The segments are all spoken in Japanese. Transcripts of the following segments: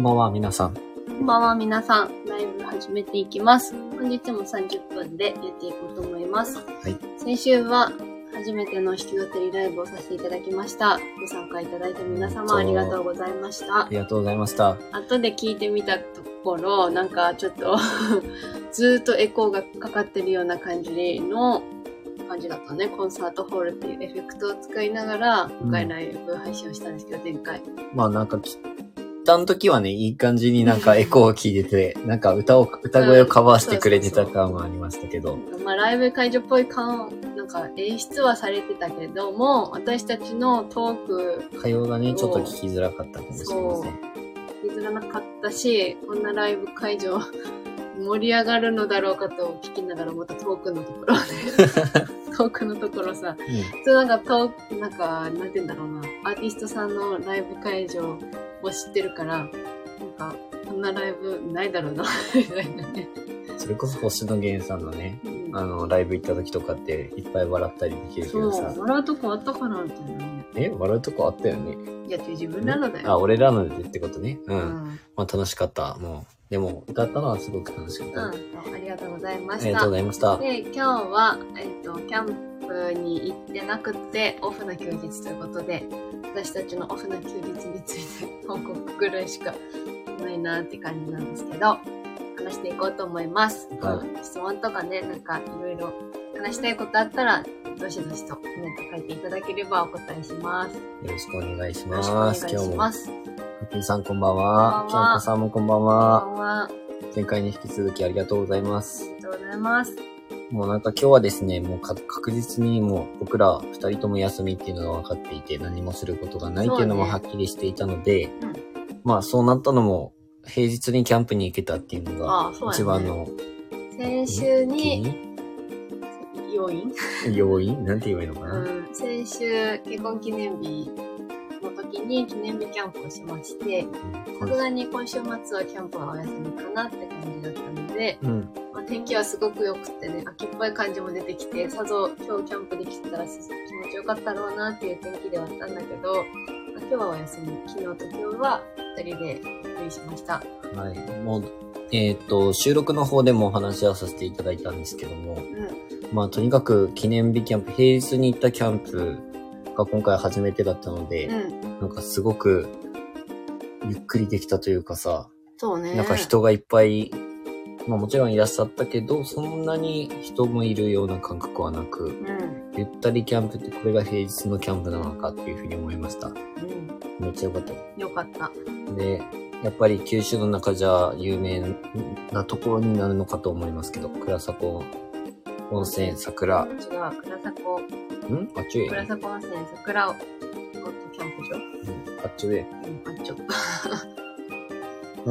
こんばんは、皆さん。こんばんは、皆さん。ライブ始めていきます。本日も30分でやっていこうと思います。はい。先週は初めての弾き語りライブをさせていただきました。ご参加いただいた皆様ありがとうございましたあ。りがとうございました。後で聞いてみたところ、なんかちょっと ずーっとエコーがかかってるような感じの感じだったね。コンサートホールっていうエフェクトを使いながら、今回ライブ配信をしたんですけど、前回。まあなんか、きったの時はね、いい感じになんか エコーを聞いてて、なんか歌を、歌声をカバーしてくれてた感はありましたけど。まあ、ライブ会場っぽい感、なんか演出はされてたけども、私たちのトーク会話がね、ちょっと聞きづらかったかもしれません。譲らなかったし、こんなライブ会場盛り上がるのだろうかと聞きながらまた遠くのところで、遠くのところさ、普通なんか遠く、なんか、なんて言うんだろうな、アーティストさんのライブ会場を知ってるから、なんか、こんなライブないだろうな、みたいなね。うん。それこそ星野源さんのね、うんあの、ライブ行った時とかっていっぱい笑ったりできるけそう、どさ。笑うとこあったかな、みたいなね。え笑うとこあったよね。いや、自分らのだよ。あ、俺らのでってことね。う。うんん。まあ楽しかった。もう。でも、歌ったのはすごく楽しかった。うん、ありがとうございましたありがとうご。ざいました。で、今日は、えっ、と、キャンプに行ってなくて、オフな休日ということで、私たちのオフな休日について報告ぐらいしかないなって感じなんですけど、話していこうと思います。はいうん質問とかね、なんかいろいろ話したいことあったら、どしどしとコメント書いていただければお答えします。よよろしくお願いしろしくお願います。し今日も。ます。ハッピーさんこんばんは。こんばんはきょうこさんもこんばんこんは。ばんは。あ前回に引き続きありがとうございます。りがとうございます。もうなんか今日はですね、もうか確実にもう僕ら二人とも休みっていうのが分かっていて何もすることがないっていうのもはっきりしていたので、うんまあそうなったのも平日にキャンプに行けたっていうのが一番の先週に、要因？要因？なんて言えばいいのかな、うん、先週結婚記念日の時に記念日キャンプをしまして、さすがに今週末はキャンプはお休みかなって感じだったので、うん。まあ、天気はすごく良くってね、秋っぽい感じも出てきて、さぞ今日キャンプできてたら気持ちよかったろうなっていう天気ではあったんだけど、まあ、今日はお休み。昨日と今日は二人でゆっくりしました。はい。もう、えっ、と、収録の方でもお話はさせていただいたんですけども、うん。まあとにかく記念日キャンプ、平日に行ったキャンプが今回初めてだったので、うん。なんかすごくゆっくりできたというかさ、そうね。なんか人がいっぱい、まあもちろんいらっしゃったけど、そんなに人もいるような感覚はなく、うん。ゆったりキャンプってこれが平日のキャンプなのかっていうふうに思いました。うん。めっちゃ良かった。よかった。で、やっぱり九州の中じゃ有名なところになるのかと思いますけど、倉迫温泉、桜、違う、倉迫、ん？あっちへ。倉迫温泉桜を、キャンプ場うんあっちへ。うん、あっちょ。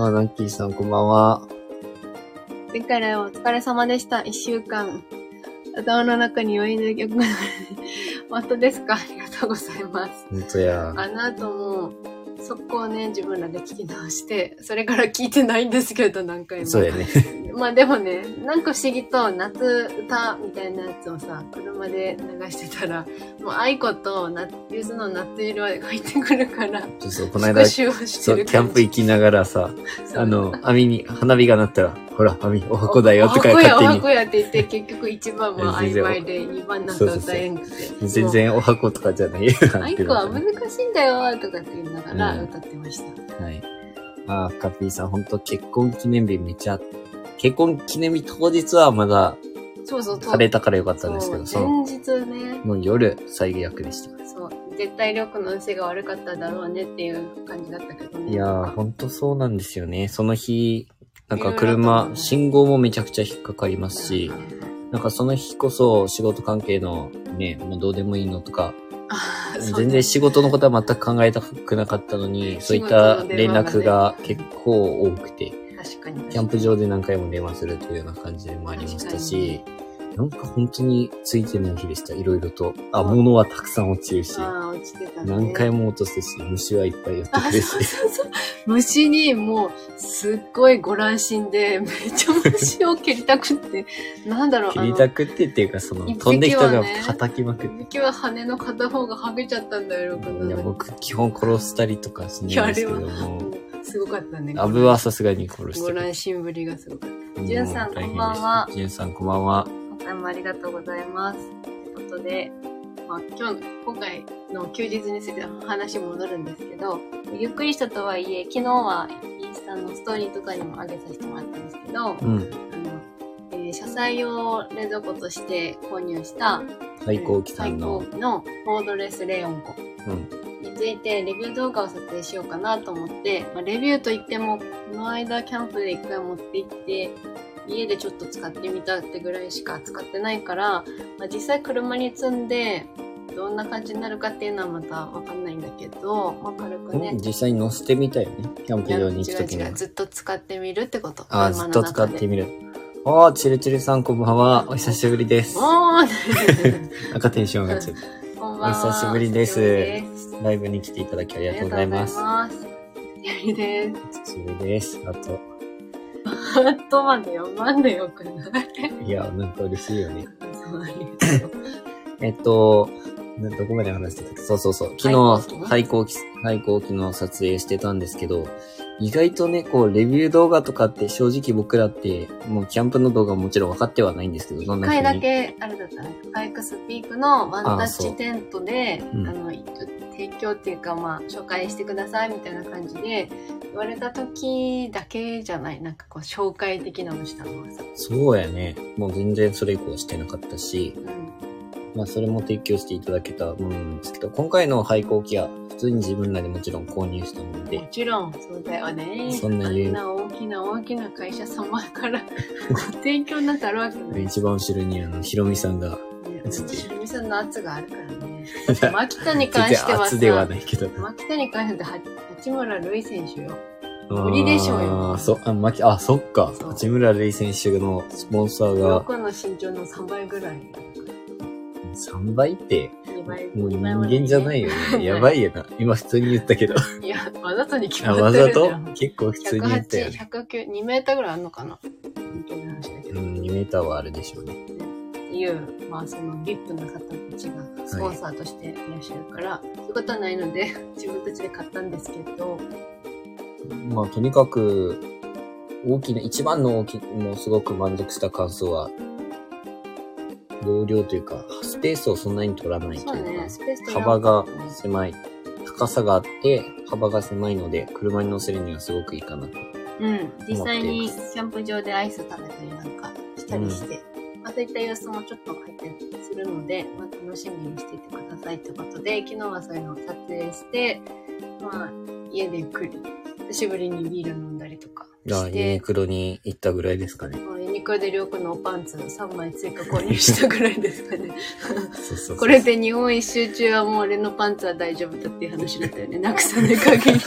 あ、ナンキーさんこんばんは。前回のお疲れ様でした。一週間。頭の中に余韻の曲が本当 ですか？ありがとうございます。ほんとや。あの後も、速攻ね、自分らで聞き直して、それから聞いてないんですけど、何回も。そうやね。まあでもね、なんか不思議と夏歌みたいなやつをさ、車で流してたら、もう愛子となユーズの夏色が入ってくるから、そうそう、この間、復習をしてそう、るキャンプ行きながらさ、あの、網に、花火が鳴ったら、ほら、網、お箱だよとかお箱や、お勝手箱やって言って、結局1番は曖昧で、2番なんか歌えんくて。に。全然お箱とかじゃない。愛子は難しいんだよとかって言いながら歌ってました。はい。あー、カピーさん、ほんと結婚記念日めっちゃ、結婚記念日当日はまだそうそう、晴れたからよかったんですけど、そそうの、前日ね、の夜、最悪でした。そう、絶対力の運勢が悪かっただろうねっていう感じだったけどね。いやー、ほんとそうなんですよね。その日、なんか車、と信号もめちゃくちゃ引っかかりますし、なんかその日こそ仕事関係のね、もうどうでもいいのとか、全然仕事のことは全く考えたくなかったのに、そういった連絡が結構多くて。キャンプ場で何回も電話するというような感じでもありましたし、なんか本当についてない日でした、いろいろと。あ、物はたくさん落ちるし、ああ、落ちてたね。何回も落とすし、虫はいっぱい寄ってくるし。そうそうそう。虫にもう、すっごいご乱心で、めっちゃ虫を蹴りたくって、なんだろう、切りたくってっていうか、その、一匹飛んできたがはね叩きまくっあの、時は羽の片方が剥げちゃったんだよ、こて。いや、の。僕、基本殺したりとかしないんですけども。すごかったね。アブはさすがに殺してる。ご乱心ぶりがすごかった。もうじゅんさんこんばんはですじゅんさんこんばんは。今回もありがとうございます。ということで、まあ、今日、今回の休日について話戻るんですけど、ゆっくりしたとはいえ、昨日はインスタのストーリーとかにも上げさせてもらったんですけど、あの、うん。えー車載用冷蔵庫として購入した、最高機さんの最。高機のコードレスレオンコうん。についてレビュー動画を撮影しようかなと思って、まあ、レビューといっても、この間キャンプで一回持って行って、家でちょっと使ってみたってぐらいしか使ってないから、まあ、実際車に積んで、どんな感じになるかっていうのはまたわかんないんだけど、まあ、軽くねうん。実際に乗せてみたよね。キャンプ場に行くときに違。ずっと使ってみるってこと。あー、ずっと使ってみる。あー、チルチルさんこんばんは。お久しぶりです。おー 赤テンションがちょっこんばんは。お久しぶりです。ライブに来ていただきありあがとうございます。りがとうございます。やりです。久しぶりです。あと、ハートまで読まんでよくない？いや、なんか嬉しいよね。そうえっと、などこまで話してた？っけそうそうそう。昨日、廃校機、廃校機の撮影してたんですけど、意外とね、こう、レビュー動画とかって正直僕らって、もうキャンプの動画ももちろん分かってはないんですけど、どん一回だ。け、あれだったね。アイクスピークのワンタッチテントで、あうんの、提供っていうか、まあ、紹介してくださいみたいな感じで、言われた時だけじゃない。なんかこう、紹介的なのしたのはさ。そうやね。もう全然それ以降してなかったし、うん。まあそれも提供していただけたものなんですけど、今回の廃校機は普通に自分らでもちろん購入したものもで、ちろん、そうだよね。そんな言うあんな大きな大きな会社様からご 提供なんてあるわけない。一番後ろにあの、ひろみさんが、ねつって白身さんの圧があるからね。牧田に関全しては然圧ではさ、ないけど。牧田に関しては八村塁選手よ。無理でしょうよそ、あ、あ、そっか。八村塁選手のスポンサーが僕の身長の3倍ぐらい。3倍って、もう人間じゃないよね。やばいよな。今普通に言ったけど。いや、わざとに決あ、まわざとってるじゃん。結構普通に言ったよ108、109、2メーターぐらいあるのかな本当に話だけど。うん、2メーターはあるでしょうね。っていう、まあその VIP の方たちがスポンサーとしていらっしゃるから、そういうことはないので、自分たちで買ったんですけど、まあ、とにかく、大きな、一番の大き、もうすごく満足した感想は、容量というか、スペースをそんなに取らないというか、幅が狭い。高さがあって、幅が狭いので、車に乗せるにはすごくいいかなと。うん、実際にキャンプ場でアイス食べたりなんかしたりして、まあそういった様子もちょっと入ったりするので、まあ楽しみにしていてくださいってことで、昨日はそういうのを撮影して、まあ家でゆっくり、久しぶりにビール飲んだりとかしてニ、クロに行ったぐらいですかね。まあユニクロでりょうくんのパンツ3枚追加購入したぐらいですかね。そうそうそう。これで日本一周中はもう俺のパンツは大丈夫だっていう話だったよね。なくさない限り。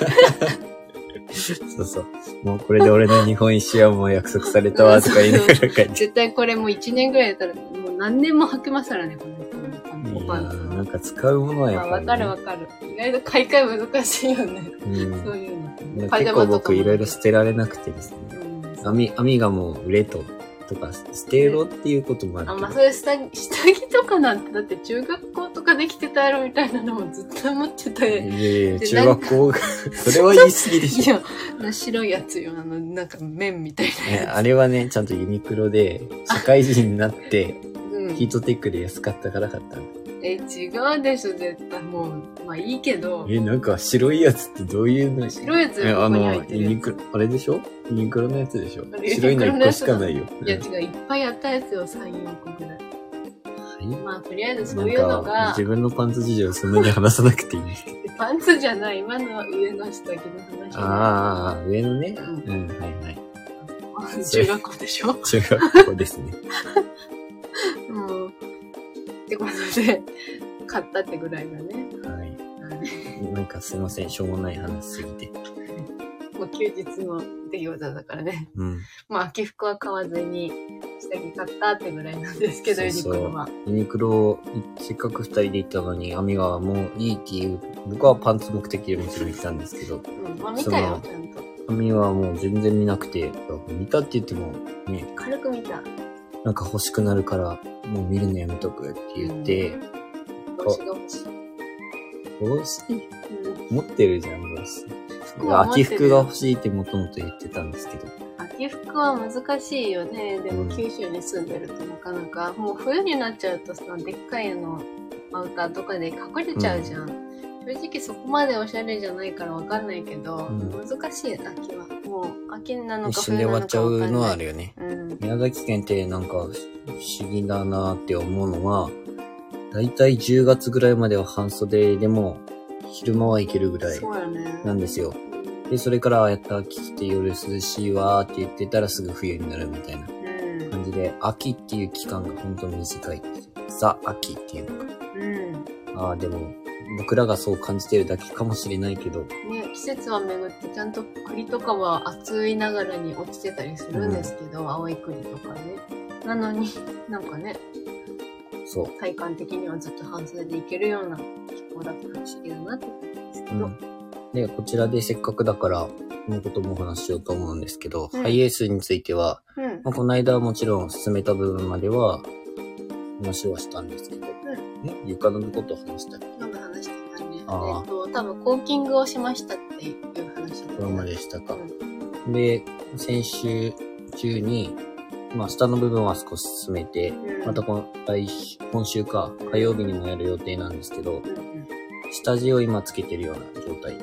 そうそう。もうこれで俺の日本一周はもう約束されたわとか言いながら帰って。絶対これもう1年ぐらいやったら、もう何年も履けますからね、このいパンツ。なんか使うものはやっね。かるわかる。意外と買い替え難しいよね。うんそういうの。結構僕いろいろ捨てられなくてですね。うん網、網がもう売れと、とか、捨てろっていうこともあるあ、けど。まあ、そういう下着、下着とかなんて、だって中学校とかできてたやろみたいなのもずっと持ってたいよ。やいや、で中学校が、それは言い過ぎでいしょ。や、白いやつよ。あの、なんか麺みたいな。あれはね、ちゃんとユニクロで、社会人になって、うんヒートテックで安かったから買ったの。え、違うでしょ、絶対。もう、まあいいけど。え、なんか白いやつってどういうの？白いやつえ、あのユニクロ、あれでしょ？ユニクロのやつでしょ？白いの1個しかないよ。いや、うん違う、いっぱいあったやつよ、3、4個ぐらい。はいまあ、とりあえずそういうのが自、分のパンツ事情そんなに話さなくていいんですけど。パンツじゃない、今のは上の下着の話。ああ、上のね。ううん、はいはい。あ中学校でしょ？中学校ですね。もう、ってことで、買ったってぐらいだね。はい。はいなんかすいません、しょうもない話すぎて。もう休日の出来事だからね。うん。まあ、秋服は買わずに、下着買ったってぐらいなんですけど、ユニそうそうクロは。ユニクロ、せっかく二人で行ったのに、アミがもういいっていう、僕はパンツ目的でもちろん行ったんですけど、うん、まあ見たよ、そちゃんと。アミはもう全然見なくて、見たって言っても、ね、軽く見た。なんか欲しくなるから、もう見るのやめとくって言って、帽子が欲しい。帽子うん持ってるじゃん、帽子。秋服が欲しいってもともと言ってたんですけど。秋服は難しいよね。でもうん九州に住んでるとなかなか、もう冬になっちゃうとさ、でっかいあの、アウターとかで隠れちゃうじゃん。正直そこまでおしゃれじゃないからわかんないけど、うん難しい秋は。もう秋なのか一瞬で終わっちゃうのはあるよね。る。うん。宮崎県ってなんか不思議だなって思うのは、だいたい10月ぐらいまでは半袖でも昼間は行けるぐらい。なんですよ。うんで、それからやった秋来て夜涼しいわーって言ってたらすぐ冬になるみたいなうん。感じで、秋っていう期間が本当に短い。ザ・秋っていうのか。うん。ああ、でも、僕らがそう感じてるだけかもしれないけど、ね、季節は巡ってちゃんと栗とかは暑いながらに落ちてたりするんですけど、青い栗とかね。なのになんかね、そう。体感的にはずっと半袖でいけるような気候だったら不思議だなって思うんですけど。うん。で、こちらでせっかくだから、このこともお話ししようと思うんですけど、うんハイエースについては、うん。まあ、この間はもちろん進めた部分までは話はしたんですけど、ね、床のことを話したっけ？今の話してたね。え多分コーキングをしましたっていう話だこれまでしたかう。んで、先週中に、まあ、下の部分は少し進めて、うんまたこの来週、今週か、火曜日にもやる予定なんですけど、うんうん。下地を今つけてるような状態。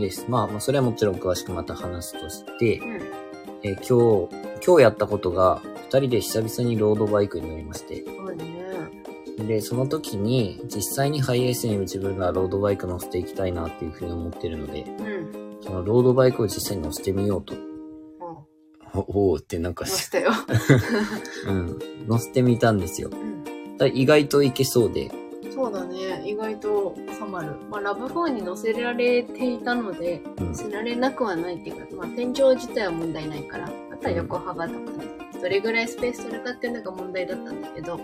です。まあ、まあ、それはもちろん詳しくまた話すとしてう、ん。えー今日、今日やったことが、二人で久々にロードバイクに乗りまして。で、その時に、実際にハイエースに自分がロードバイク乗せていきたいなっていうふうに思ってるので、うん。そのロードバイクを実際に乗せてみようと。もおおーってなんかう、まし、したよ。うん。乗せてみたんですよ。うん。だ意外といけそうで、そうだね。意外と収まる。まあ、ラブ4に乗せられていたので、うん乗。せられなくはないっていうか、まあ、天井自体は問題ないから、あとは横幅とかね、どれぐらいスペース取るかっていうのが問題だったんだけど、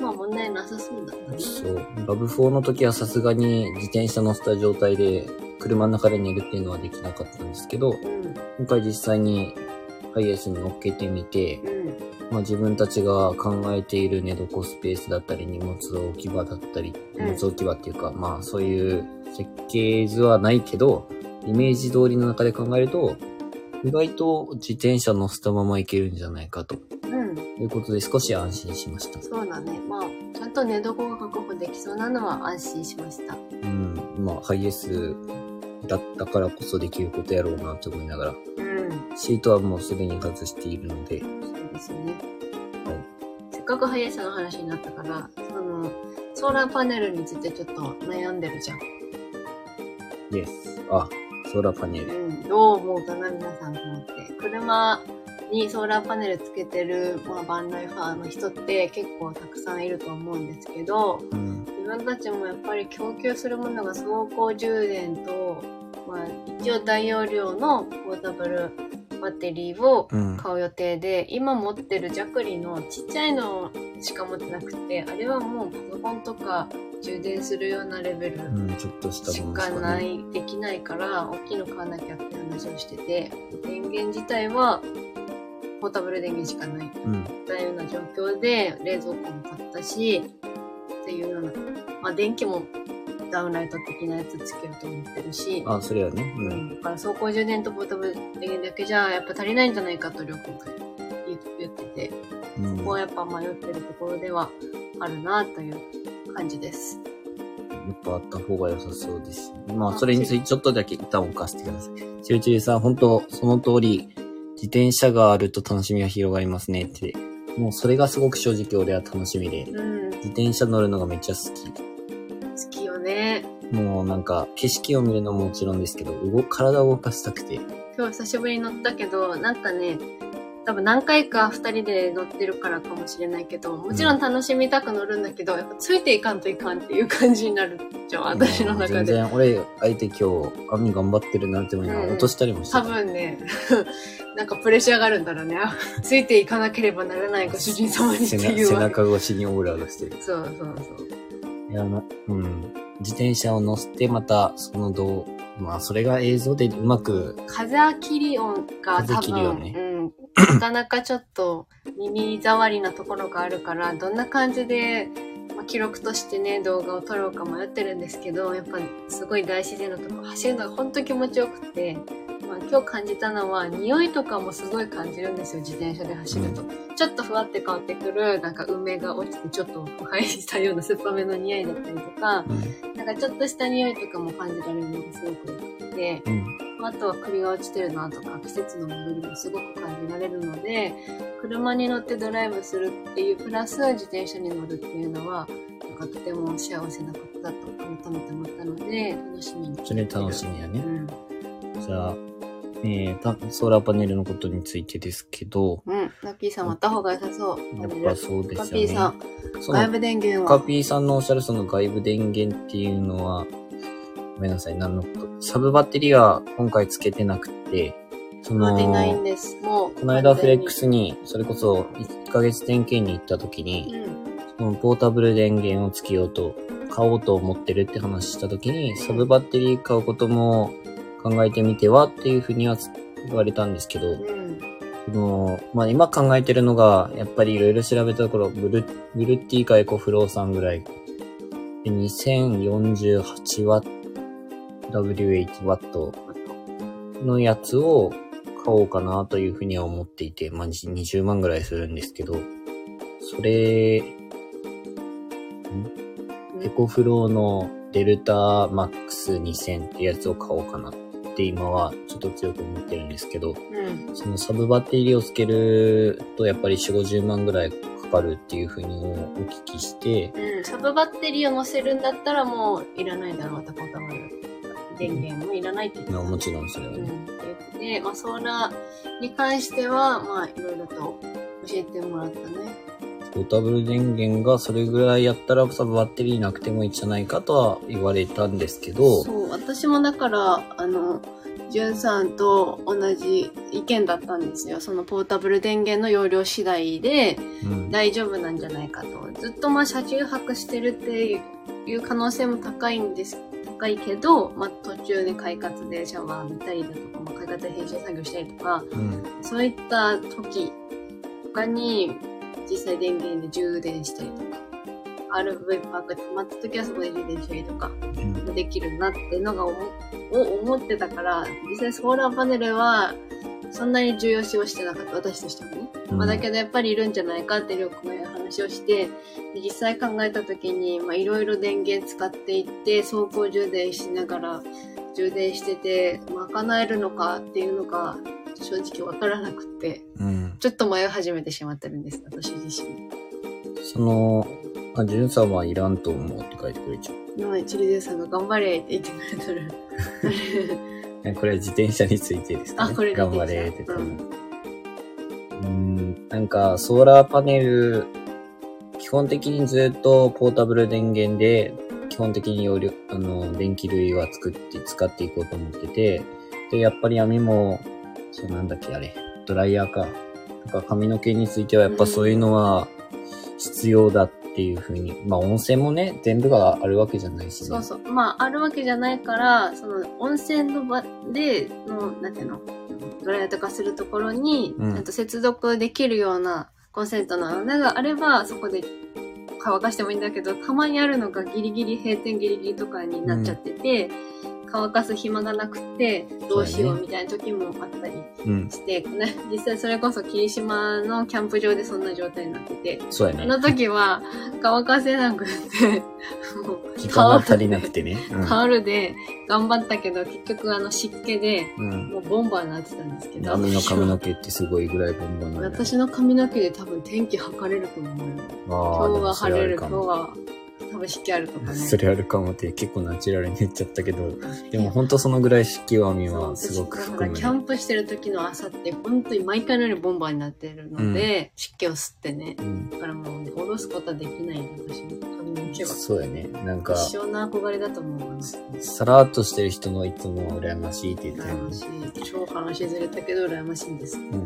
まあ問題なさそうだったね。そう。ラブ4の時はさすがに自転車乗せた状態で、車の中で寝るっていうのはできなかったんですけど、うん。今回実際にハイエースに乗っけてみて、うん。まあ、自分たちが考えている寝床スペースだったり、荷物置き場だったり、うん荷物置き場っていうか、まあそういう設計図はないけど、イメージ通りの中で考えると、意外と自転車乗せたまま行けるんじゃないかとうん。いうことで少し安心しました。そうだね。まあ、ちゃんと寝床が確保できそうなのは安心しました。うん。まあハイエースだったからこそできることやろうなと思いながら、うん。シートはもうすでに外しているので、そうですね。はい。せっかくハイエースの話になったから、その、ソーラーパネルについてちょっと悩んでるじゃん。です。あ、ソーラーパネル。うん。どう思うかな、皆さんと思って。車にソーラーパネルつけてる、まあ、バンライファーの人って結構たくさんいると思うんですけど、うん。自分たちもやっぱり供給するものが走行充電と、まあ、一応大容量のポータブルバッテリーをうん。買う予定で、今持ってるジャクリのちっちゃいのしか持ってなくて、あれはもうパソコンとか充電するようなレベルうん、ちょっとしかない、できないから、大きいの買わなきゃって話をしてて、電源自体はポータブル電源しかないとうん。いったような状況で、冷蔵庫も買ったし、っていうような、まあ電気もダウンライト的なやつつけようと思ってるし、あ、それはね。う。うんん、だから走行充電とポータブル電源だけじゃやっぱ足りないんじゃないかと両方が言言ってて、うんここはやっぱ迷ってるところではあるなという感じです。やっぱあった方が良さそうです。まあ、それについてちょっとだけ一旦置かせてください。ちゅうちゅうさん、本当その通り、自転車があると楽しみが広がりますねって。もうそれがすごく正直俺は楽しみで、うん、自転車乗るのがめっちゃ好き。好きよね。もうなんか、景色を見るのももちろんですけど、動体を動かしたくて。今日久しぶりに乗ったけど、なんかね、多分何回か二人で乗ってるからかもしれないけど、もちろん楽しみたく乗るんだけど、やっぱついていかんといかんっていう感じになるじゃん、私の中で。全然、俺、相手今日、網頑張ってるなって思いながらうん落としたりもして多た。分ね、なんかプレッシャーがあるんだろうね。あ ついていかなければならないご主人様にって背いう背中越しにオーラがしてる。そうそうそう。いや、な、うん。自転車を乗せて、また、その動、まあ、それが映像でうまく、風切り音が多分、音ね。うん、なかなかちょっと耳障りなところがあるから、どんな感じで、まあ、記録としてね、動画を撮ろうか迷ってるんですけど、やっぱすごい大自然のとこ走るのが本当気持ちよくて、まあ今日感じたのは、匂いとかもすごい感じるんですよ、自転車で走ると。ちょっとふわって変わってくる、なんか梅が落ちてちょっと腐敗したような酸っぱめの匂いだったりとか、うん。なんかちょっとした匂いとかも感じられるのがすごく良くて、うん。あとは栗が落ちてるなとか、季節の戻りもすごく感じられるので、車に乗ってドライブするっていう、プラス自転車に乗るっていうのは、なんかとても幸せなことだと改めて思ったので、楽しみに。それ楽しみやね。うん。じゃあ、えー、たソーラーパネルのことについてですけど、うん。ラッキーさん割った方が良さそう。やっぱそうですよね。ラッキーさん、外部電源は？カピーさんのおっしゃるその外部電源っていうのは、ごめんなさい、何のこと？サブバッテリーは今回つけてなくて、その、出ないんです。もう。この間フレックスに、それこそ1ヶ月点検に行った時に、うん。そのポータブル電源をつけようと、買おうと思ってるって話した時に、サブバッテリー買うことも考えてみてはっていうふうには言われたんですけど、うん。その、まあ、今考えてるのが、やっぱりいろいろ調べたところ、ブル、ブルッティかエコフローさんぐらい。で、2048ワット、W8 ワットのやつを買おうかなというふうには思っていて、まあ、じ20万ぐらいするんですけど、それ、エコフローのデルタマックス2000ってやつを買おうかなって今はちょっと強く思ってるんですけど、うん。そのサブバッテリーをつけるとやっぱり4、50万ぐらいかかるっていうふうにお聞きして、うん。サブバッテリーを乗せるんだったらもういらないだろうと、ポータブル電源もいらないって言ってたまあもちろんそれはうん。ね。で、まあ、ソーラーに関しては、まあ、いろいろと教えてもらったね。ポータブル電源がそれぐらいやったらサブバッテリーなくてもいいんじゃないかとは言われたんですけど、そう、私もだから、あの、ジュンさんと同じ意見だったんですよ。そのポータブル電源の容量次第でうん。大丈夫なんじゃないかと。ずっとまあ車中泊してるっていう可能性も高いんです。高いけど、まあ途中で快活でシャワー浴びたりだとか、まあ、快活で編集作業したりとか、うん。そういった時とかに実際電源で充電したりとか、RV パークで止まった時はそこで充電したりとかうんできるなってのが思を思ってたから、実際ソーラーパネルはそんなに重要視はしてなかった、私としてはね。まあ、だけどやっぱりいるんじゃないかってりょうくんが話をして、で実際考えた時に、まあいろいろ電源使っていって、走行充電しながら充電してて、賄えるのかっていうのが正直わからなくって、うん。ちょっと迷い始めてしまってるんです、私自身。その、あ、ジュンさんはいらんと思うって書いてくれちゃう。今、チリデさんが頑張れって言ってくれてる。えこれ自転車についてですか、ね、あ、これ頑張れって多分。うんうーん、なんか、ソーラーパネル、基本的にずっとポータブル電源で、基本的に容量、あの、電気類は作って、使っていこうと思ってて、で、やっぱり網も、そうなんだっけ、あれ、ドライヤーか。とか髪の毛についてはやっぱそういうのは必要だっていうふうに、まあ温泉もね、全部があるわけじゃないしね。そうそう。まあ、あるわけじゃないから、その、温泉の場で、の、なんていうの、ドライヤーとかするところに、うんちゃんと接続できるようなコンセントの穴があれば、そこで乾かしてもいいんだけど、たまにあるのがギリギリ、閉店ギリギリとかになっちゃってて、乾かす暇がなくて、どうしようみたいな時もあったりうん。して、ね、実際それこそ霧島のキャンプ場でそんな状態になってて、そうやね。あの時は乾かせなくて、もう時間が足りなくてね。うんタオルで頑張ったけど、結局あの湿気で、うん。もうボンバーになってたんですけど。網の髪の毛ってすごいぐらいボンボンなん私の髪の毛で多分天気測れると思うよ。今日は晴れる、今日は多分湿気あるとかね。それあるかもって結構ナチュラルに言っちゃったけど、でも本当そのぐらい湿気は網はすごく含む、らキャンね。プしてる時の朝って本当に毎回のようにボンバーになってるので、湿気を吸ってね。うん。だからもうね、下ろすことはできないの、私の髪の毛は。そうやね。なんか、一生の憧れだと思うわ。さらっとしてる人のいつも羨ましいって言ってたよね羨ましい。超話ずれたけど羨ましいんです。うん。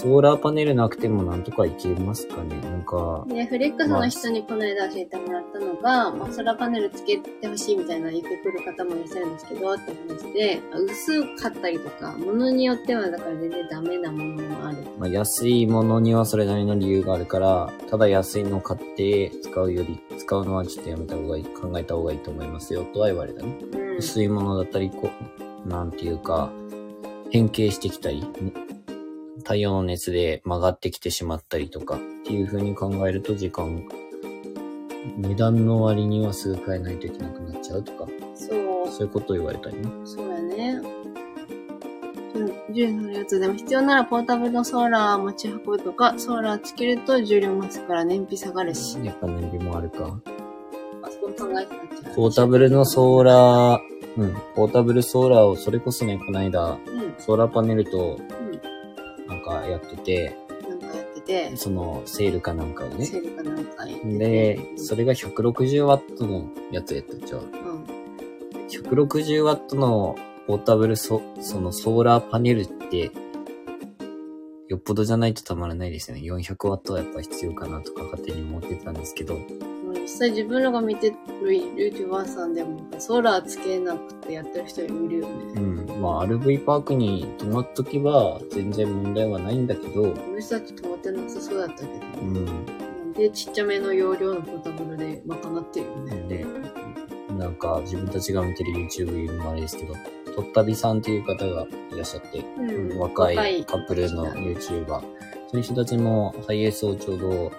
ソーラーパネルなくてもなんとかいけますかねなんか、で、フレックスの人にこの間教えてもらったのが、まあ、ソーラーパネルつけてほしいみたいな言ってくる方もいらっしゃるんですけど、って話で、薄かったりとか、ものによってはだから全然ダメなものもある。まあ、安いものにはそれなりの理由があるから、ただ安いのを買って使うより、使うのはちょっとやめた方がいい、考えた方がいいと思いますよ、とは言われたね。うん。薄いものだったり、こう、なんていうか、変形してきたり、太陽の熱で曲がってきてしまったりとか、っていう風に考えると時間、値段の割にはすぐ買えないといけなくなっちゃうとか、そう、そういうことを言われたりね。そうやね。重量のやつでも必要ならポータブルのソーラー持ち運ぶとか、ソーラーつけると重量増すから燃費下がるし。やっぱ燃費もあるか。あそこ考えてなっちゃう。ポータブルのソーラー、うん、ポータブルソーラーを、それこそね、この間、うん。ソーラーパネルと、うん。なんかやってて、なんかやってて、その、セールかなんかをね。セールかなんかやってて。で、それが160ワットのやつやったじゃん。うん。160ワットのポータブルソ、そのソーラーパネルって、よっぽどじゃないとたまらないですよね。400ワットはやっぱ必要かなとか勝手に思ってたんですけど。実際自分らが見てる YouTuber さんでも、ソーラーつけなくてやってる人いるようね。ん。まあ、RV パークに泊まっとけば全然問題はないんだけど、この人たち止まってなさそうだったけど、うん。で、ちっちゃめの容量のポータブルで賄ってるよね。で、なんか自分たちが見てる YouTube 言うのもあれですけど、とったびさんっていう方がいらっしゃって、うん若いカップルの YouTuber。そういう人たちもハイエースをちょうど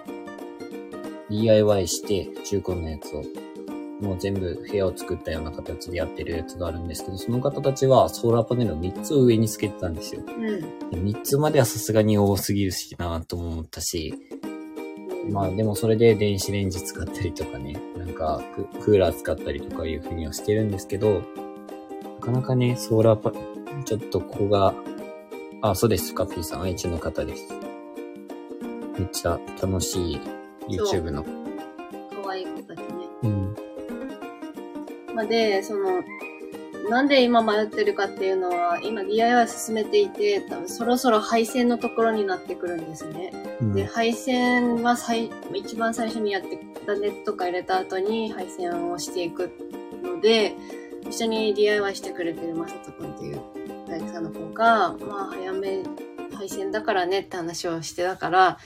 DIY して中古のやつをもう全部部屋を作ったような形でやってるやつがあるんですけど、その方たちはソーラーパネルを3つを上につけてたんですよ。うん。で3つまではさすがに多すぎるしなとも思ったし、うん。まあでもそれで電子レンジ使ったりとかね、なんかククーラー使ったりとかいうふうにはしてるんですけど、なかなかね、ソーラーパ、ちょっとここが、あ、そうです、カッピーさん、愛知の方です。めっちゃ楽しい YouTube の。可愛い子たちね。うん。まあ、で、その、なんで今迷ってるかっていうのは、今 DIY 進めていて、多分そろそろ配線のところになってくるんですね。うんで、配線は最、一番最初にやってきたネットとか入れた後に配線をしていくので、一緒に DIY してくれてるまさとくんっていう大工さんの子が、まあ早め、配線だからねって話をしてたから、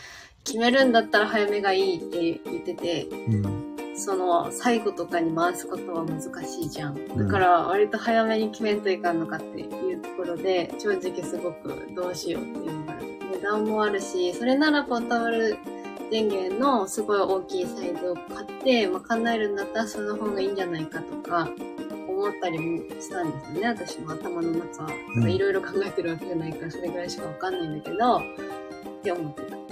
決めるんだったら早めがいいって言ってて、うん。その最後とかに回すことは難しいじゃん。んだから割と早めに決めんといかんのかっていうところで、正直すごくどうしようっていうのが。値段もあるし、それならポータブル電源のすごい大きいサイズを買って、まあ、考えるんだったらその方がいいんじゃないかとか、思ったりもしたんですよね。私も頭の中、うんいろいろ考えてるわけじゃないから、それぐらいしかわかんないんだけど、って思ってた。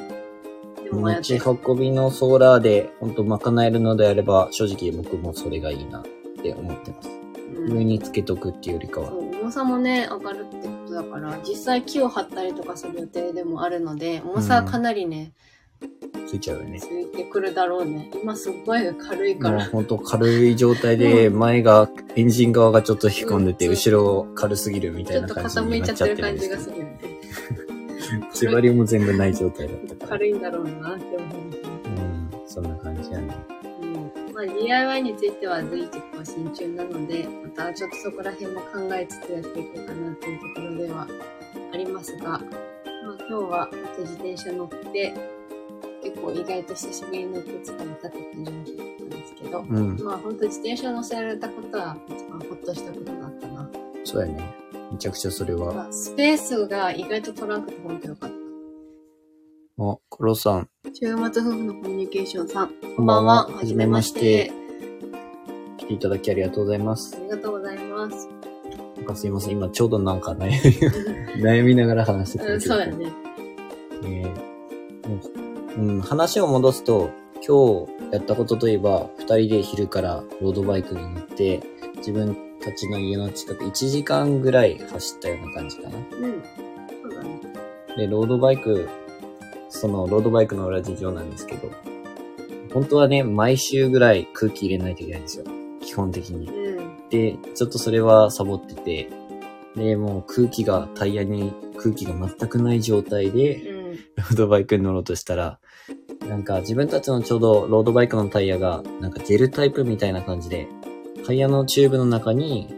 持ちってる運びのソーラーで本当賄えるのであれば、正直僕もそれがいいなって思ってます。うん上につけとくっていうよりかは重さもね、上がるってことだから、実際木を張ったりとかする予定でもあるので、重さはかなりね、ついちゃうよねつ。いてくるだろうね。今すっごい軽いから。ほんと軽い状態で、うん前が、エンジン側がちょっと引っ込んでて、うん後ろ軽すぎるみたちょっといな感じ傾いちゃっになっちゃっててる感じるんですけどがするよね。縛りも全部ない状態だったから。軽いんだろうなって思う。うん、そんな感じやね。うん。まあ DIY については随時更新中なので、またちょっとそこら辺も考えつつやっていこうかなっていうところではありますが、まあ今日は自転車乗って、結構意外と久しぶりに乗って疲れたって感じもしたんですけど、うん、まあ本当自転車乗せられたことは一番ほっとしたことだったな。そうやね。めちゃくちゃそれは。まあ、スペースが意外と取らなくて本当よかった。あ、コロさん。中松夫婦のコミュニケーションさん。こんばんは。ははじめまして。。来ていただきありがとうございますあ。りがとうございます。なんかすいません。今ちょうどなんか悩み、悩みながら話してたんうん、ですけど。そうやね。えーうん、話を戻すと、今日やったことといえば、二人で昼からロードバイクに乗って、自分たちの家の近く1時間ぐらい走ったような感じかな。うん。そうだね。で、ロードバイク、そのロードバイクの裏事情なんですけど、本当はね、毎週ぐらい空気入れないといけないんですよ。基本的に。うん。で、ちょっとそれはサボってて、で、もう空気が、タイヤに空気が全くない状態で、うん。ードバイクに乗ろうとしたら、なんか自分たちのちょうどロードバイクのタイヤが、なんかジェルタイプみたいな感じで、タイヤのチューブの中に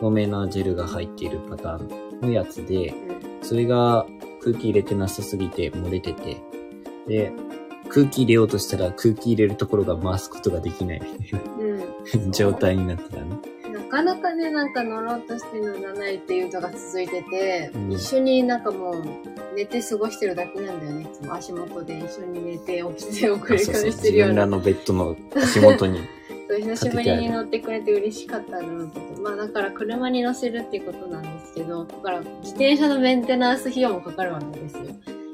透明なジェルが入っているパターンのやつで、それが空気入れてなさすぎて漏れてて、で、空気入れようとしたら空気入れるところが回すことができないみたいうん。な 状態になってたね。なかなかね、なんか乗ろうとして乗らないっていうのが続いてて、うん一緒になんかもう寝て過ごしてるだけなんだよね。いつも足元で一緒に寝て起きてを繰りそうそう返してるような。自分らのベッドの足元に。そう久しぶりに乗ってくれて嬉しかったんだろうけど、まあだから車に乗せるっていうことなんですけど、だから自転車のメンテナンス費用もかかるわけですよ。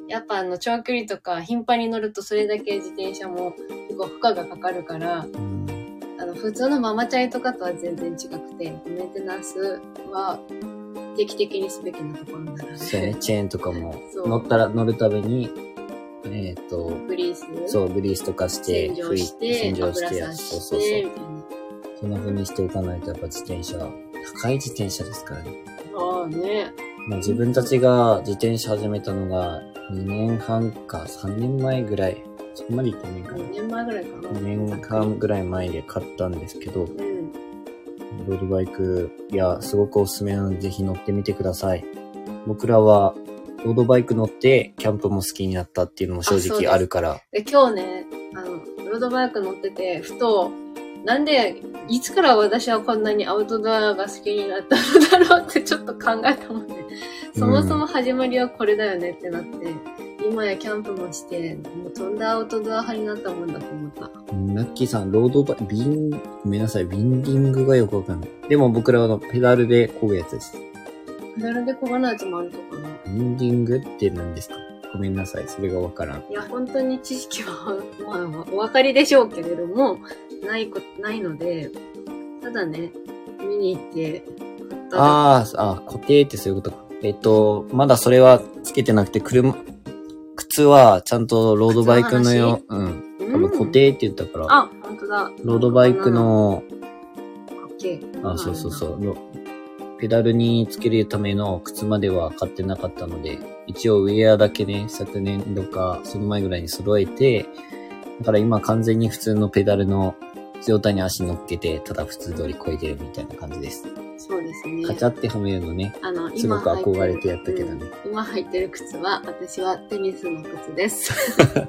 やっぱあの長距離とか頻繁に乗るとそれだけ自転車も結構負荷がかかるから、うんあの普通のママチャリとかとは全然違くて、メンテナンスは定期的にすべきなところなのそうやね、で、チェーンとかも 乗ったら乗るたびに、えっ、と、グリース、そう、グリースとかして、洗浄して、洗浄してそうそうて、そう。そんな風にしておかないとやっぱ自転車、高い自転車ですからね。ああね。まあ自分たちが自転車始めたのが2年半か3年前ぐらい。そこまで行ってないかな。2年前ぐらいかな。2年半ぐらい前で買ったんですけど、うん。ロードバイク、いや、すごくおすすめなのでぜひ乗ってみてください。僕らは、ロードバイク乗って、キャンプも好きになったっていうのも正直あるから。で、今日ね、あの、ロードバイク乗ってて、ふと、なんで、いつから私はこんなにアウトドアが好きになったのだろうって ちょっと考えたもんね。そもそも始まりはこれだよねってなって、今やキャンプもして、もうとんだアウトドア派になったもんだと思った。うんナッキーさん、ロードバイビン、ごめんなさい、ビンディングがよくわかんない。でも僕らはあのペダルで漕ぐやつです。ペダルで漕がないやつもあるとかな。ビンディングって何ですか？ごめんなさい、それがわからん。いや、本当に知識は、まあ、お分かりでしょうけれども、ないこ、ないので、ただね、見に行って、買っただあーあ、固定ってそういうことか。えっと、まだそれはつけてなくて、車、靴はちゃんとロードバイクのよ、うん。け多分固定って言ったから、あ、本当だ。ロードバイクの。あ、そうそうそう。ロペダルにつけるための靴までは買ってなかったので、一応ウェアだけね、昨年度か、その前ぐらいに揃えて、だから今完全に普通のペダルの状態に足乗っけて、ただ普通通り漕いでるみたいな感じです。そうですね。カチャってはめるのね、あの、すごく憧れてやったけどね。うん今履いてる靴は、私はテニスの靴です。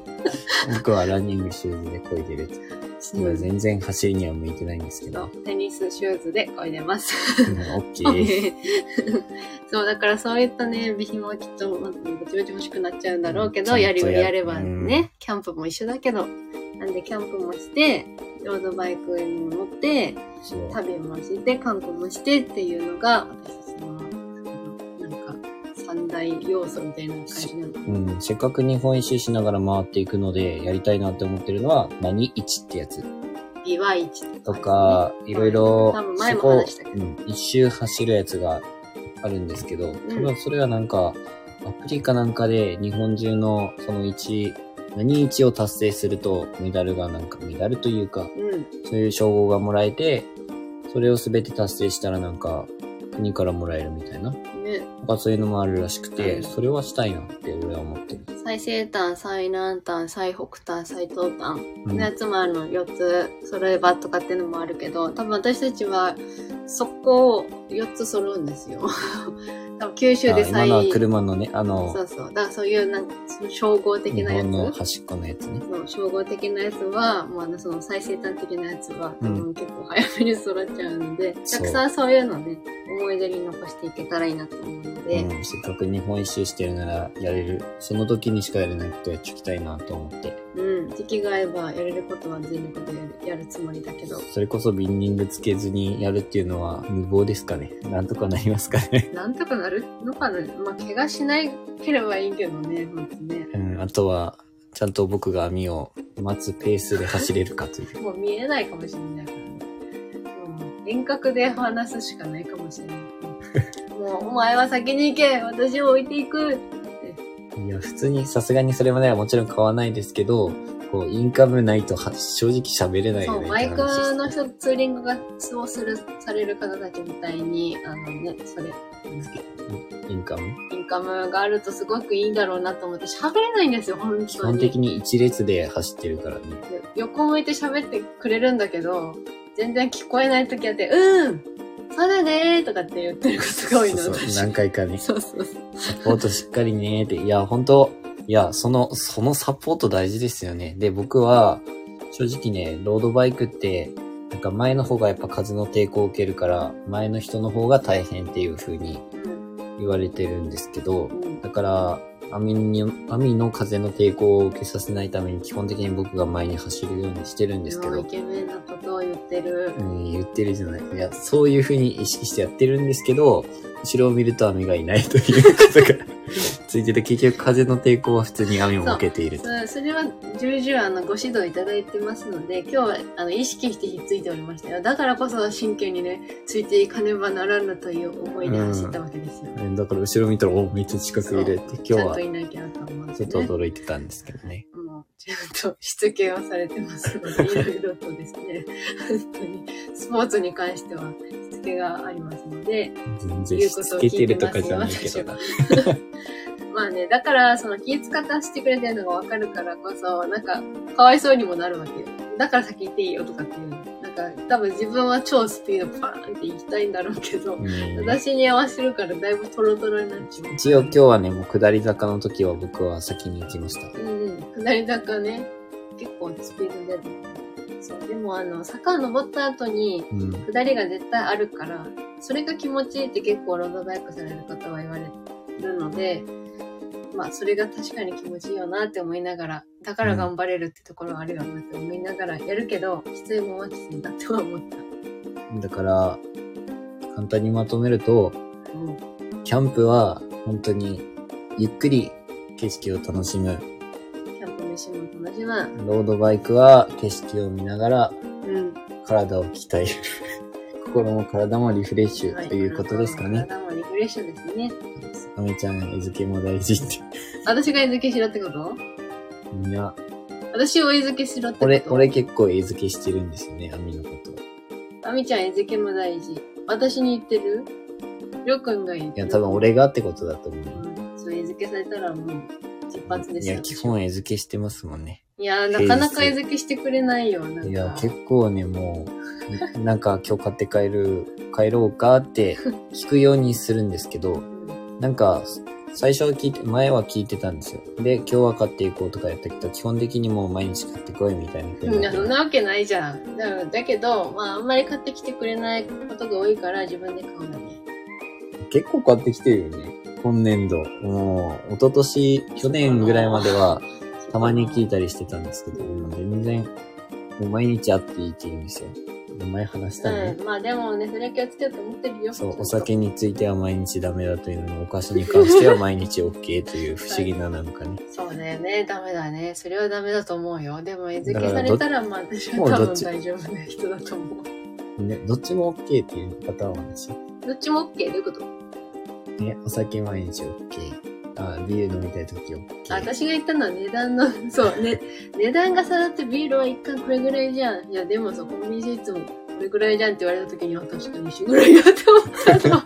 僕はランニングシューズで漕いでる。今全然走りには向いてないんですけど。テニスシューズで漕いでます。うん オッケー。そう、だからそういったね、備品はきっと、まあ、ぼちぼち欲しくなっちゃうんだろうけど、やりをややればうんね、キャンプも一緒だけど、なんでキャンプもして、ロードバイクにも乗って。旅もして、観光もしてっていうのが、私たちの、三大要素みたいな感じなの？うん、せっかく日本一周しながら回っていくので、やりたいなって思ってるのは、何一ってやつビワとか、いろいろ多分、前もそこ話したけど。うん、一周走るやつがあるんですけど、多分それはなんか、アプリかなんかで日本中のその1、何1を達成するとメダルがなんか、メダルというか、うん。そういう称号がもらえて、それをすべて達成したらなんか、国からもらえるみたいな。ね、かそういうのもあるらしくうて、んそれはしたいなって俺は思ってる。最西端、最南端、最北端、最東端うんのやつもあるの、4つ揃えばとかっていうのもあるけど、多分私たちは、そこを4つ揃うんですよ。九州であ今最、のは車のね、あのそ、うそう。だからそういう、なんか、その称号的日なやつ。本の端っこのやつね。そう称号的なやつは、もうあの、その最先端的なやつは、多うん分結構早めに揃っちゃうので、たくさんそういうのね、思い出に残していけたらいいなと思うので、うん、せっかく日本一周してるならやれる。その時にしかやれないことやっちゃきたいなと思って。うん、時期が合えばやれることは全力でやるやるつもりだけど、それこそビンディングつけずにやるっていうのは無謀ですかね。なんとかなりますかね。なんとかなるのかなまあ、怪我しなければいいけどね、ほんとね。うん、あとは、ちゃんと僕が網を待つペースで走れるかという。もう見えないかもしれないからね。もう遠隔で話すしかないかもしれない。もう、お前は先に行け私を置いていくって。いや、普通にさすがにそれまではもちろん買わないですけど、こう、インカムないとは正直喋れないそう、よね。マイクの人、ツーリングがそうする、される方たちみたいに、あのね、それ、インカム？インカムがあるとすごくいいんだろうなと思って喋れないんですよ、本当に。基本的に一列で走ってるからね。で横向いて喋ってくれるんだけど、全然聞こえない時あって、うんそうだねーとかって言ってることが多いの。そうそう私何回かね。そうそうそう。サポートしっかりねーって。いや、本当いや、その、そのサポート大事ですよね。で、僕は、正直ね、ロードバイクって、なんか前の方がやっぱ風の抵抗を受けるから、前の人の方が大変っていう風に言われてるんですけど。だから、網に、網の風の抵抗を受けさせないために基本的に僕が前に走るようにしてるんですけどイ、ケメンなことを言ってる。うん、言ってるじゃない。いや、そういう風に意識してやってるんですけど、後ろを見ると網がいないということが ついてて、結局風の抵抗は普通に網も受けていると。そうそれは重々あのご指導いただいてますので、今日はあの意識してひっついておりましたよ。だからこそ真剣にね、ついていかねばならぬという思いで走ったわけですよ。うんだから後ろ見たら、おめっちゃ近くいるって、今日はちゃんといなきゃと思って、ね。ちょっと驚いてたんですけどね。もう、ちゃんとしつけをされてますので、いろいろとですね、本当に、スポーツに関しては、しつけがありますので、全然しつけてるとかじゃないけどな。まあね、だから、その気使ったしてくれてるのがわかるからこそ、なんか、かわいそうにもなるわけよ。だから先行っていいよとかっていう。なんか、多分自分は超スピードパーンって行きたいんだろうけど、うん私に合わせるからだいぶトロトロになっちゃう。一応今日はね、もう下り坂の時は僕は先に行きました。うんうん。下り坂ね、結構スピード出る。そう、でもあの、坂を登った後に、うん。下りが絶対あるから、それが気持ちいいって結構ロードバイクされる方は言われるので、まあ、それが確かに気持ちいいよなって思いながら、だから頑張れるってところはあるよなって思いながらやるけど、きついもんはきついんだっては思った。だから、簡単にまとめると、うん。キャンプは本当にゆっくり景色を楽しむ。キャンプ飯も楽しむ。ロードバイクは景色を見ながらうん。体を鍛える。心も体もリフレッシュということですかね。体もリフレッシュですね。あめちゃん、餌付けも大事って。私が餌付けしろってこと？いや、私を餌付けしろってこと？俺、俺結構餌付けしてるんですよね、アミのこと。あみちゃん餌付けも大事。私に言ってる？りょうくんが言っいや、てる。多分俺がってことだと思う。うん。そう、餌付けされたらもう、一発ですよ。いや、基本餌付けしてますもんね。いや、なかなか餌付けしてくれないよ。なんかいや、結構ね、もう、なんか今日買って帰る、帰ろうかって聞くようにするんですけど、うんなんか、最初は聞いて、前は聞いてたんですよ。で、今日は買っていこうとかやったけど、基本的にもう毎日買ってこいみたいなそんなわけないじゃん。だだけど、まあ、あんまり買ってきてくれないことが多いから、自分で買うんだね。結構買ってきてるよね。今年度。もう、一昨年、去年ぐらいまでは、たまに聞いたりしてたんですけど、もう全然、もう毎日会っていいって言うんですよ。前話したね。うん。まあでもね、それは気をつけようと思ってるよ。そう、お酒については毎日ダメだというのに、お菓子に関しては毎日 OK という不思議ななんかね。そうだよね。ダメだね。それはダメだと思うよ。でも、餌付けされたら、まあ、私は多分大丈夫な人だと思う。ね、どっちも OK っていうパターンはし？どっちも OK? どういうこと？ね、お酒毎日 OK。あ、ビール飲みたいとき OK。あ私が言ったのは値段の、そう、ね、値段が差だってビールは一貫これぐらいじゃん。いや、でもさ、コンビニでいつもこれぐらいじゃんって言われた時には確かに一緒ぐらいだって思ったの。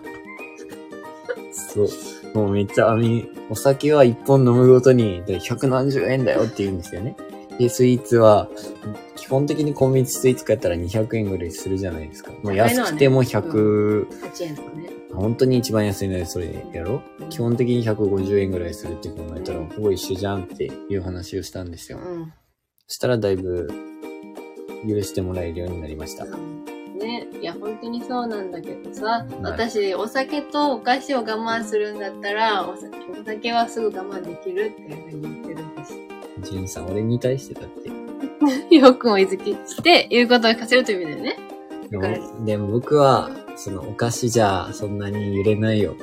そう。もうめっちゃあみ、お酒は一本飲むごとに、で、百何十円だよって言うんですよね。で、スイーツは、基本的にコンビニスイーツ買ったら200円ぐらいするじゃないですか。まあ高いのはね安くても100、8円とかね。本当に一番安いのでそれやろ？基本的に150円ぐらいするって考えたら、うんほぼ一緒じゃんっていう話をしたんですよ。うん。そしたらだいぶ、許してもらえるようになりました。ね、いや、本当にそうなんだけどさ、はい私、お酒とお菓子を我慢するんだったら、お酒お酒はすぐ我慢できるっていうふうに言ってるんです。ジさん、俺に対してだって。よくもいづきして、言うことを課せるという意味だよね。でもでも僕は、そのお菓子じゃそんなに揺れないよ。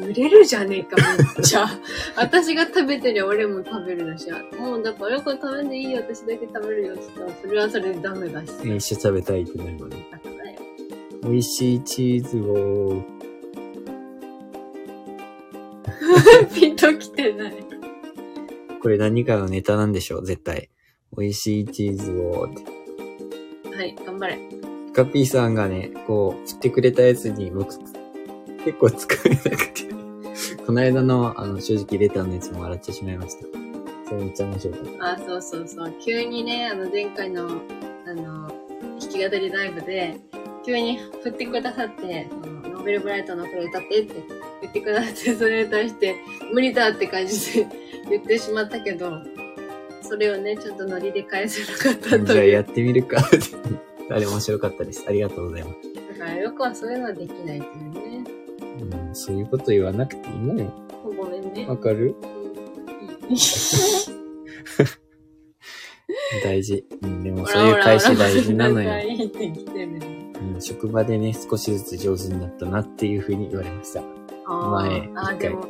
揺れるじゃねえか、めっちゃ。私が食べてりゃ俺も食べるだし。もうだからよく食べんでいいよ、私だけ食べるよって言ったら、それはそれでダメだし。一緒食べたいってなるのに。だからよ。美味しいチーズを、ピンときてない。これ何かのネタなんでしょう、絶対。美味しいチーズを。はい、頑張れ。ピカピーさんがね、こう、振ってくれたやつに僕、テ結構作れなくて。この間の、あの、正直レターのやつも笑ってしまいました。それめっちゃ面白かった。あ、そうそうそう。急にね、あの、前回の、あの、弾き語りライブで、急に振ってくださって、ノーベルブライトのこれ歌ってって言ってくださって、それに対して、無理だって感じで言ってしまったけど、それをね、ちょっとノリで返せなかったと。じゃあやってみるか。あれ面白かったです。ありがとうございます。だからよくはそういうのはできないというね。うん、そういうこと言わなくていいのよ。ごめんね。わかる？うんいい大事。うん、でもほそういう返し大事なのよ。仲いいって来てるうん、職場でね、少しずつ上手になったなっていうふうに言われました。あ前ーあー、一回でも、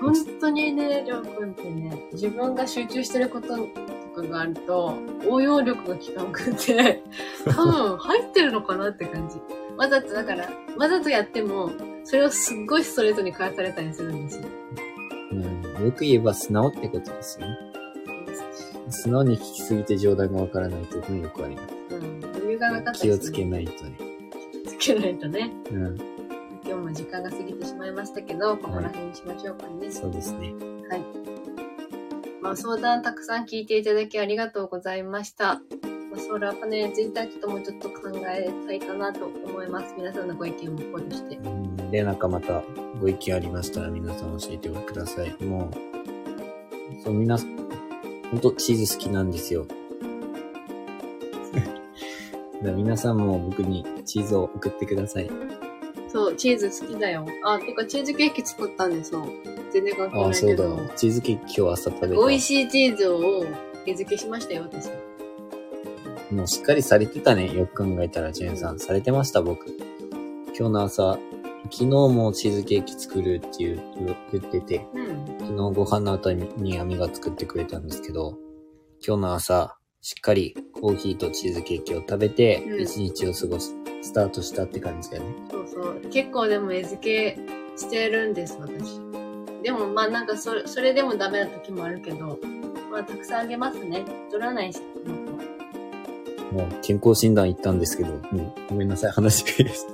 本当にね、りょうくんってね、自分が集中してることとかがあると、応用力が効かなくて、多分入ってるのかなって感じ。わざと、だから、わざとやっても、それをすっごいストレートに返されたりするんですよ。うん、よく言えば素直ってことですよね。素直に聞きすぎて冗談がわからないというのもよくあります。うん、余裕がなかったりする気をつけないとね。気をつけないとね。うん、時間が過ぎてしまいましたけど、ここら辺にしましょうかね。そうですね。はい。まあ、相談たくさん聞いていただきありがとうございました。まあ、ソーラーパネルについてはちょっともうちょっと考えたいかなと思います。皆さんのご意見も考慮して。うん、で、なんかまたご意見ありましたら皆さん教えてください。もう、そう、みんな、ほんとチーズ好きなんですよ。皆さんも僕にチーズを送ってください。そう、チーズ好きだよ。あ、てかチーズケーキ作ったんですよ。全然関係ああ、ないけそうだど。。チーズケーキ今日朝食べた。美味しいチーズを手付けしましたよ、私。もうしっかりされてたね。よく考えたら、ジェンさん。されてました、僕。今日の朝、昨日もチーズケーキ作るっていう言ってて、うん。昨日ご飯の後にアミが作ってくれたんですけど、今日の朝、しっかりコーヒーとチーズケーキを食べてう、ん一日を過ごす、スタートしたって感じだよね。そうそう。結構でも餌付けしてるんです、私。でもまあなんかそれ、それでもダメな時もあるけど、まあたくさんあげますね。取らないし、この子はもう健康診断行ったんですけど、うん、ごめんなさい、話がいいです。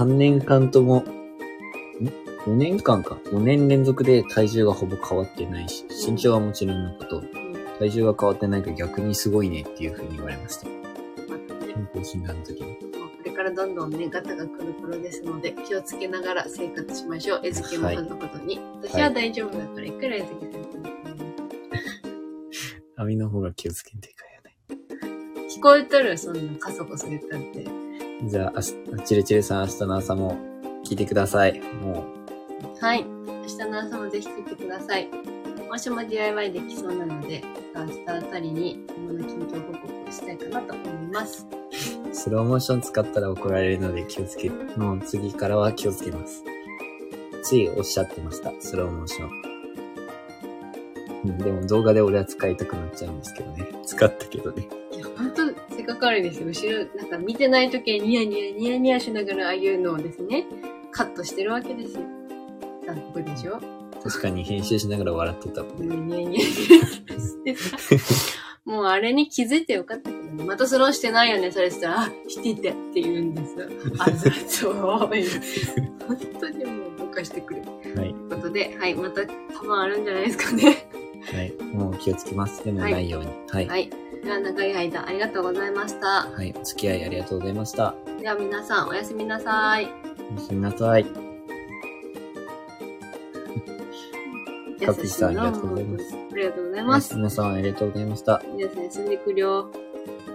3年間とも、ん ?4 年間か。4年連続で体重がほぼ変わってないし、身長はもちろんのこと、うん。体重が変わってないから逆にすごいねっていう風に言われました。健康診断の時に。これからどんどんね、ガタが来る頃ですので、気をつけながら生活しましょう。餌付けもそんなことに。私は大丈夫だから、いくら餌付けても。網の方が気をつけてかやね。聞こえとる？そんなカソコソ言ったって。じゃあ、あしチルチルさん明日の朝も聞いてください。もはい。明日の朝もぜひ聞いてください。もしも DIY できそうなので、明日あたりに今の近況報告をしたいかなと思います。う、スローモーション使ったら怒られるので気をつけ、もう次からは気をつけます。ついおっしゃってました、スローモーション。うんでも動画で俺は使いたくなっちゃうんですけどね。使ったけどね。いや、ほんと、せっかくあるんですよ。後ろ、なんか見てない時にニヤニヤ、ニヤニヤしながらああいうのをですね、カットしてるわけですよ。残酷でしょ？確かに編集しながら笑ってたもんね。ニヤニヤニヤしてさ。もうあれに気づいてよかったけどね。またスローしてないよね、それしたら、あ、しててって言うんですよ。あざとい。本当にもうどうかしてくれ。といはい。うことで、はい、また多分あるんじゃないですかね。はい。もう気をつけます。でもないように。はい。はい。では長い間ありがとうございました。はい。お付き合いありがとうございました。では皆さんおやすみなさい。おやすみなさい。さんありがとうございます。ありがとうございます。皆さんありがとうございました。皆さん休んでくりょう。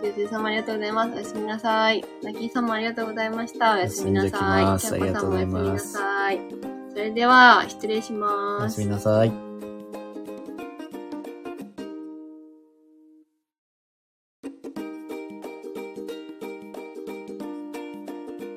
先生様ありがとうございます。おやすみなさい。ナキーさんもありがとうございました。おやすみなさい。さんもおやすみなさい。それでは、失礼しおますやすみ。なさい。